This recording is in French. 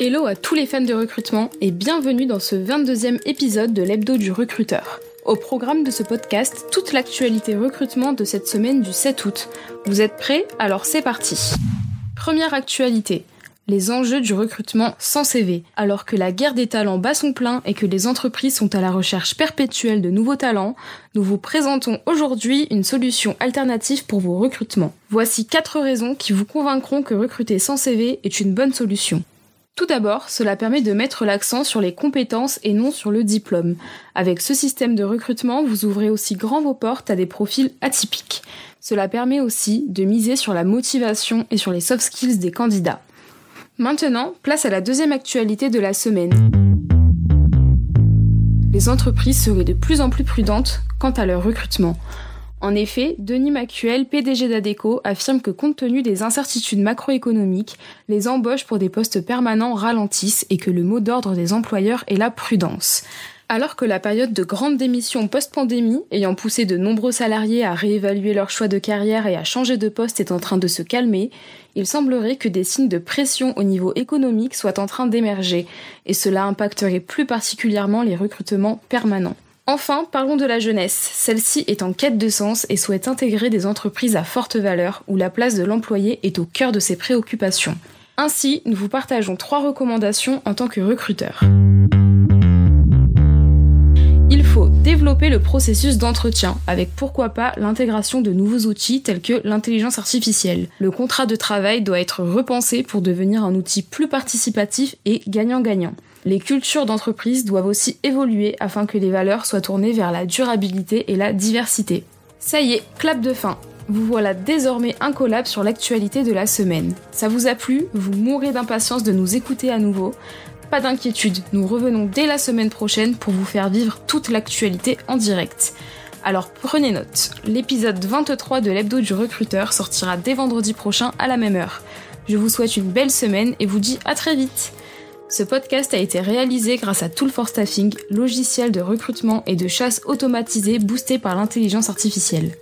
Hello à tous les fans de recrutement et bienvenue dans ce 22e épisode de l'hebdo du recruteur. Au programme de ce podcast, toute l'actualité recrutement de cette semaine du 7 août. Vous êtes prêts? Alors c'est parti. Première actualité. Les enjeux du recrutement sans CV. Alors que la guerre des talents bat son plein et que les entreprises sont à la recherche perpétuelle de nouveaux talents, nous vous présentons aujourd'hui une solution alternative pour vos recrutements. Voici 4 raisons qui vous convaincront que recruter sans CV est une bonne solution. Tout d'abord, cela permet de mettre l'accent sur les compétences et non sur le diplôme. Avec ce système de recrutement, vous ouvrez aussi grand vos portes à des profils atypiques. Cela permet aussi de miser sur la motivation et sur les soft skills des candidats. Maintenant, place à la deuxième actualité de la semaine. Les entreprises seraient de plus en plus prudentes quant à leur recrutement. En effet, Denis Macuel, PDG d'Adeco, affirme que compte tenu des incertitudes macroéconomiques, les embauches pour des postes permanents ralentissent et que le mot d'ordre des employeurs est la prudence. Alors que la période de grande démission post-pandémie, ayant poussé de nombreux salariés à réévaluer leur choix de carrière et à changer de poste est en train de se calmer, il semblerait que des signes de pression au niveau économique soient en train d'émerger, et cela impacterait plus particulièrement les recrutements permanents. Enfin, parlons de la jeunesse. Celle-ci est en quête de sens et souhaite intégrer des entreprises à forte valeur où la place de l'employé est au cœur de ses préoccupations. Ainsi, nous vous partageons trois recommandations en tant que recruteur. Il faut développer le processus d'entretien avec pourquoi pas l'intégration de nouveaux outils tels que l'intelligence artificielle. Le contrat de travail doit être repensé pour devenir un outil plus participatif et gagnant-gagnant. Les cultures d'entreprise doivent aussi évoluer afin que les valeurs soient tournées vers la durabilité et la diversité. Ça y est, clap de fin. Vous voilà désormais incollable sur l'actualité de la semaine. Ça vous a plu? Vous mourrez d'impatience de nous écouter à nouveau Pas d'inquiétude, nous revenons dès la semaine prochaine pour vous faire vivre toute l'actualité en direct. Alors prenez note, l'épisode 23 de l'hebdo du recruteur sortira dès vendredi prochain à la même heure. Je vous souhaite une belle semaine et vous dis à très vite ce podcast a été réalisé grâce à Tool for Staffing, logiciel de recrutement et de chasse automatisé boosté par l'intelligence artificielle.